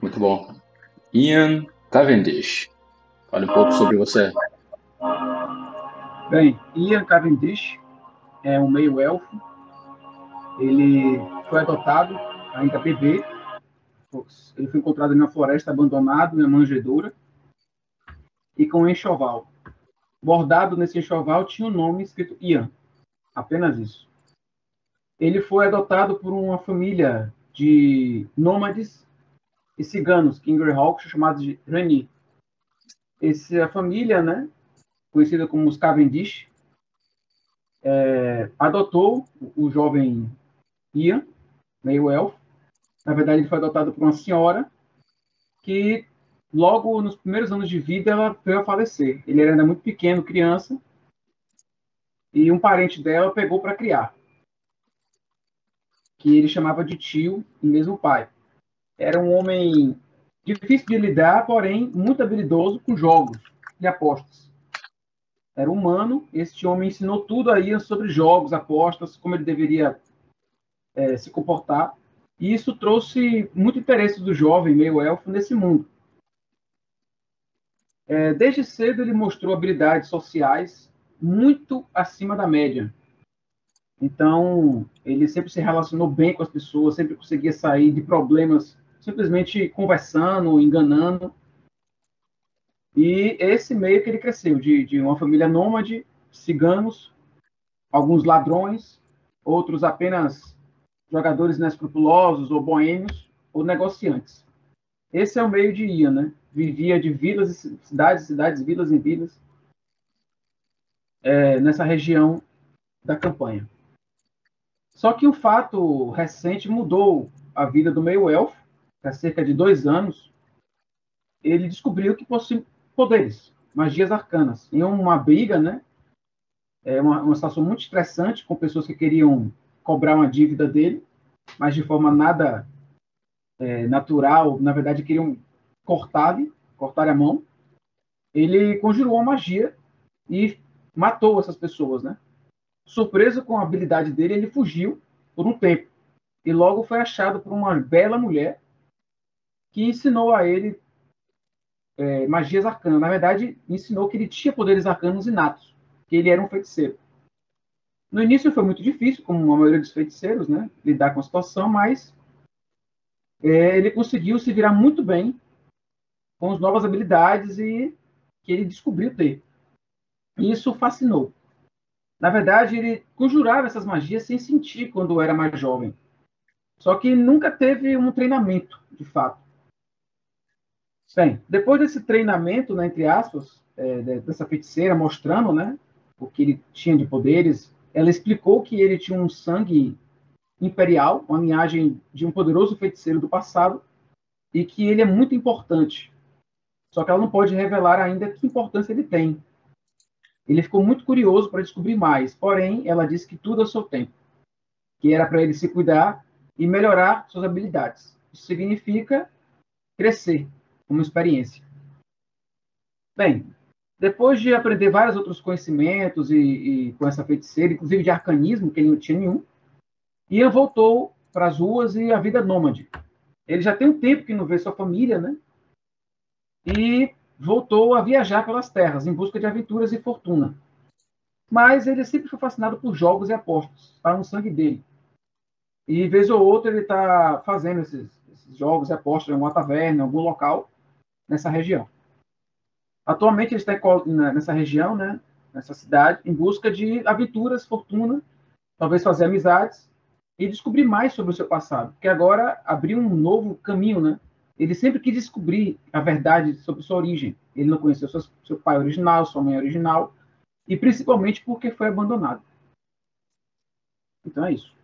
Muito bom. Ian Cavendish. Fale um pouco sobre você. Bem, Ian Cavendish é um meio-elfo. Ele foi adotado, ainda bebê. Ele foi encontrado na floresta abandonado, na manjedoura, e com um enxoval. Bordado nesse enxoval tinha um nome escrito Ian. Apenas isso. Ele foi adotado por uma família de nômades e ciganos, Kingrehawks, chamados de Reni. Essa família, né, conhecida como os Cavendish, é, adotou o jovem Ian, meio elfo. Na verdade, ele foi adotado por uma senhora que, logo nos primeiros anos de vida, ela veio a falecer. Ele era ainda muito pequeno, criança, e um parente dela pegou para criar, que ele chamava de tio e mesmo pai. Era um homem difícil de lidar, porém muito habilidoso com jogos e apostas era humano. Este homem ensinou tudo aí sobre jogos, apostas, como ele deveria é, se comportar. E isso trouxe muito interesse do jovem meio-elfo nesse mundo. É, desde cedo ele mostrou habilidades sociais muito acima da média. Então, ele sempre se relacionou bem com as pessoas, sempre conseguia sair de problemas simplesmente conversando, enganando. E esse meio que ele cresceu, de, de uma família nômade, ciganos, alguns ladrões, outros apenas jogadores inescrupulosos ou boêmios ou negociantes. Esse é o meio de Ian, né? Vivia de vilas e cidades, cidades, vilas e vilas é, nessa região da campanha. Só que um fato recente mudou a vida do meio elfo. Há cerca de dois anos, ele descobriu que poderes, magias arcanas. Em uma briga, né? É uma, uma situação muito estressante com pessoas que queriam cobrar uma dívida dele, mas de forma nada é, natural, na verdade queriam cortar-lhe, cortar a mão. Ele conjurou uma magia e matou essas pessoas, né? Surpreso com a habilidade dele, ele fugiu por um tempo e logo foi achado por uma bela mulher que ensinou a ele é, magias arcanas. Na verdade, ensinou que ele tinha poderes arcanos inatos, que ele era um feiticeiro. No início foi muito difícil, como a maioria dos feiticeiros, né, lidar com a situação, mas é, ele conseguiu se virar muito bem com as novas habilidades e que ele descobriu ter. E isso fascinou. Na verdade, ele conjurava essas magias sem sentir quando era mais jovem. Só que nunca teve um treinamento, de fato. Bem, depois desse treinamento, né, entre aspas, é, dessa feiticeira mostrando né, o que ele tinha de poderes, ela explicou que ele tinha um sangue imperial, uma linhagem de um poderoso feiticeiro do passado, e que ele é muito importante. Só que ela não pode revelar ainda que importância ele tem. Ele ficou muito curioso para descobrir mais, porém, ela disse que tudo é seu tempo, que era para ele se cuidar e melhorar suas habilidades. Isso significa crescer, uma experiência. Bem, depois de aprender vários outros conhecimentos e, e, com essa feiticeira, inclusive de arcanismo, que ele não tinha nenhum, Ian voltou para as ruas e a vida nômade. Ele já tem um tempo que não vê sua família, né? E voltou a viajar pelas terras em busca de aventuras e fortuna. Mas ele sempre foi fascinado por jogos e apostas, está no sangue dele. E vez ou outra ele está fazendo esses, esses, jogos e apostas em alguma taverna, em algum local, nessa região. Atualmente ele está nessa região, né, nessa cidade, em busca de aventuras, fortuna, talvez fazer amizades e descobrir mais sobre o seu passado, porque agora abriu um novo caminho, né? Ele sempre quis descobrir a verdade sobre sua origem. Ele não conheceu seu, seu pai original, sua mãe original, e principalmente porque foi abandonado. Então é isso.